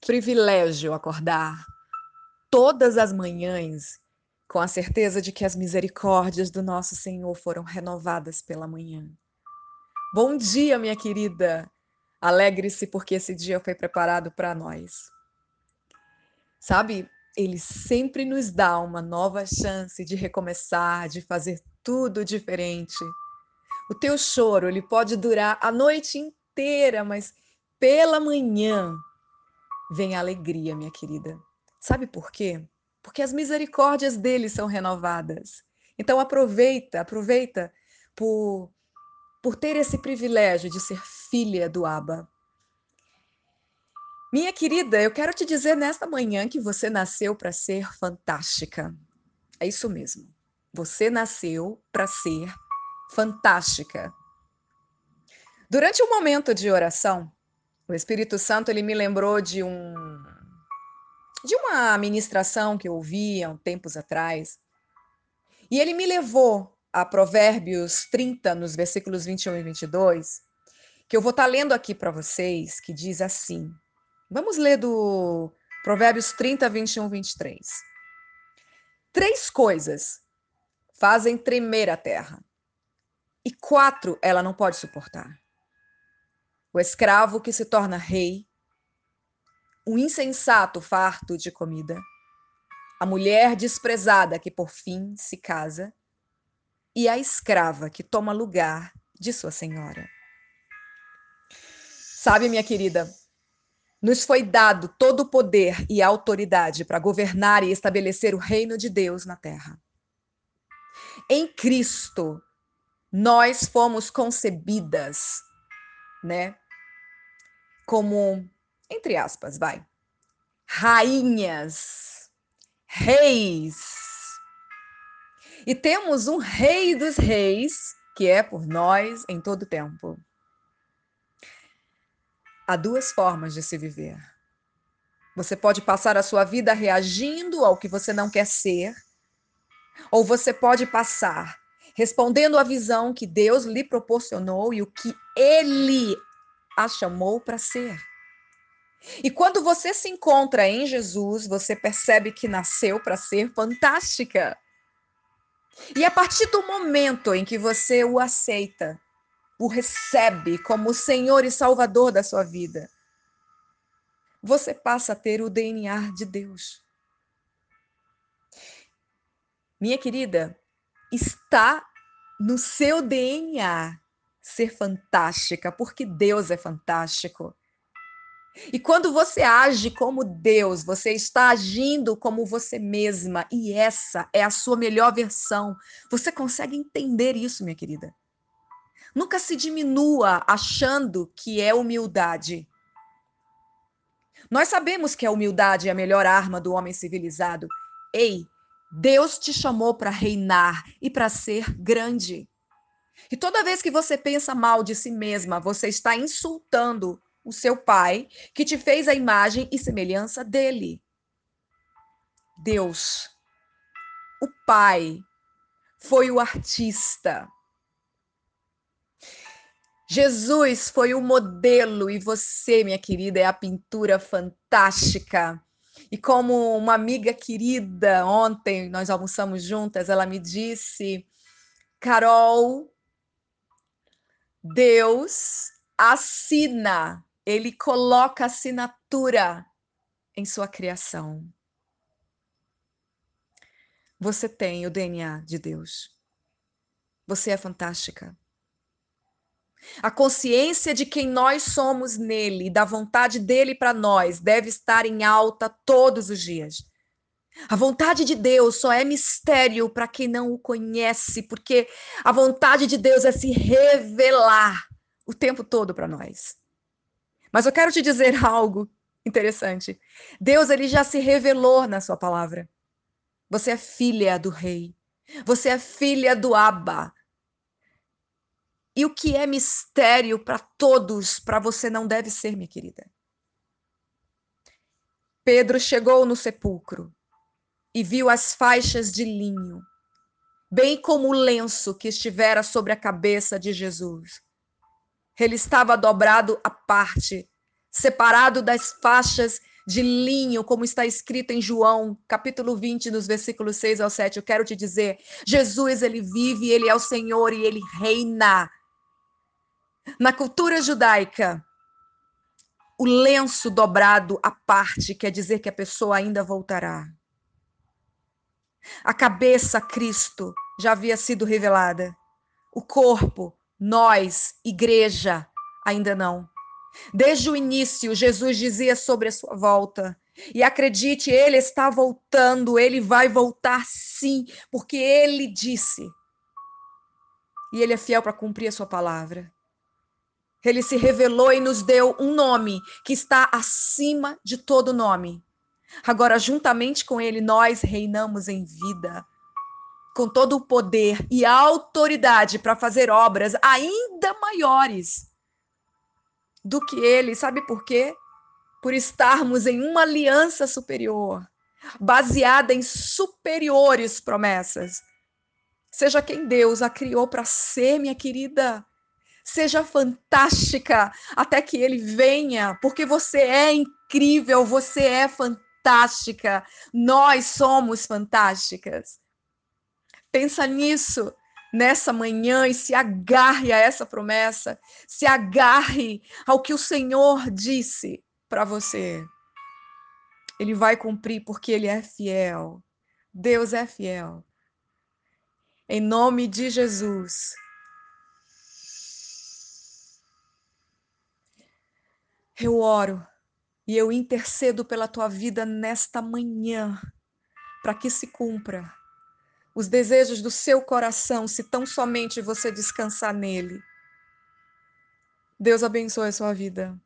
privilégio acordar todas as manhãs com a certeza de que as misericórdias do nosso Senhor foram renovadas pela manhã. Bom dia, minha querida. Alegre-se porque esse dia foi preparado para nós. Sabe, ele sempre nos dá uma nova chance de recomeçar, de fazer tudo diferente. O teu choro, ele pode durar a noite inteira, mas pela manhã vem a alegria, minha querida. Sabe por quê? Porque as misericórdias dele são renovadas. Então aproveita, aproveita por por ter esse privilégio de ser filha do Abba. Minha querida, eu quero te dizer nesta manhã que você nasceu para ser fantástica. É isso mesmo. Você nasceu para ser fantástica. Durante um momento de oração, o Espírito Santo ele me lembrou de um de uma ministração que eu ouvi há tempos atrás. E ele me levou a Provérbios 30, nos versículos 21 e 22, que eu vou estar tá lendo aqui para vocês, que diz assim. Vamos ler do Provérbios 30, 21 e 23. Três coisas fazem tremer a terra, e quatro ela não pode suportar o escravo que se torna rei, o insensato farto de comida, a mulher desprezada que por fim se casa, e a escrava que toma lugar de sua senhora. Sabe, minha querida, nos foi dado todo o poder e autoridade para governar e estabelecer o reino de Deus na terra. Em Cristo, nós fomos concebidas, né, como, entre aspas, vai, rainhas, reis. E temos um rei dos reis, que é por nós em todo tempo. Há duas formas de se viver. Você pode passar a sua vida reagindo ao que você não quer ser, ou você pode passar respondendo à visão que Deus lhe proporcionou e o que ele a chamou para ser. E quando você se encontra em Jesus, você percebe que nasceu para ser fantástica. E a partir do momento em que você o aceita, o recebe como o Senhor e Salvador da sua vida, você passa a ter o DNA de Deus. Minha querida, está no seu DNA ser fantástica, porque Deus é fantástico. E quando você age como Deus, você está agindo como você mesma, e essa é a sua melhor versão. Você consegue entender isso, minha querida? Nunca se diminua achando que é humildade. Nós sabemos que a humildade é a melhor arma do homem civilizado. Ei, Deus te chamou para reinar e para ser grande. E toda vez que você pensa mal de si mesma, você está insultando o seu pai, que te fez a imagem e semelhança dele. Deus, o pai, foi o artista. Jesus foi o modelo e você, minha querida, é a pintura fantástica. E como uma amiga querida, ontem nós almoçamos juntas, ela me disse: Carol, Deus assina, ele coloca assinatura em sua criação. Você tem o DNA de Deus. Você é fantástica. A consciência de quem nós somos nele da vontade dele para nós deve estar em alta todos os dias. A vontade de Deus só é mistério para quem não o conhece, porque a vontade de Deus é se revelar o tempo todo para nós. Mas eu quero te dizer algo interessante. Deus ele já se revelou na sua palavra. Você é filha do rei. Você é filha do Abba. E o que é mistério para todos, para você não deve ser, minha querida. Pedro chegou no sepulcro e viu as faixas de linho, bem como o lenço que estivera sobre a cabeça de Jesus. Ele estava dobrado à parte, separado das faixas de linho, como está escrito em João, capítulo 20, nos versículos 6 ao 7. Eu quero te dizer, Jesus, ele vive, ele é o Senhor e ele reina. Na cultura judaica, o lenço dobrado à parte quer dizer que a pessoa ainda voltará. A cabeça, Cristo, já havia sido revelada. O corpo, nós, igreja, ainda não. Desde o início, Jesus dizia sobre a sua volta. E acredite, ele está voltando, ele vai voltar sim, porque ele disse. E ele é fiel para cumprir a sua palavra. Ele se revelou e nos deu um nome que está acima de todo nome. Agora, juntamente com ele, nós reinamos em vida, com todo o poder e autoridade para fazer obras ainda maiores do que ele. Sabe por quê? Por estarmos em uma aliança superior, baseada em superiores promessas. Seja quem Deus a criou para ser, minha querida. Seja fantástica até que ele venha, porque você é incrível, você é fantástica. Nós somos fantásticas. Pensa nisso nessa manhã e se agarre a essa promessa, se agarre ao que o Senhor disse para você. Ele vai cumprir porque ele é fiel. Deus é fiel. Em nome de Jesus. Eu oro e eu intercedo pela tua vida nesta manhã, para que se cumpra os desejos do seu coração, se tão somente você descansar nele. Deus abençoe a sua vida.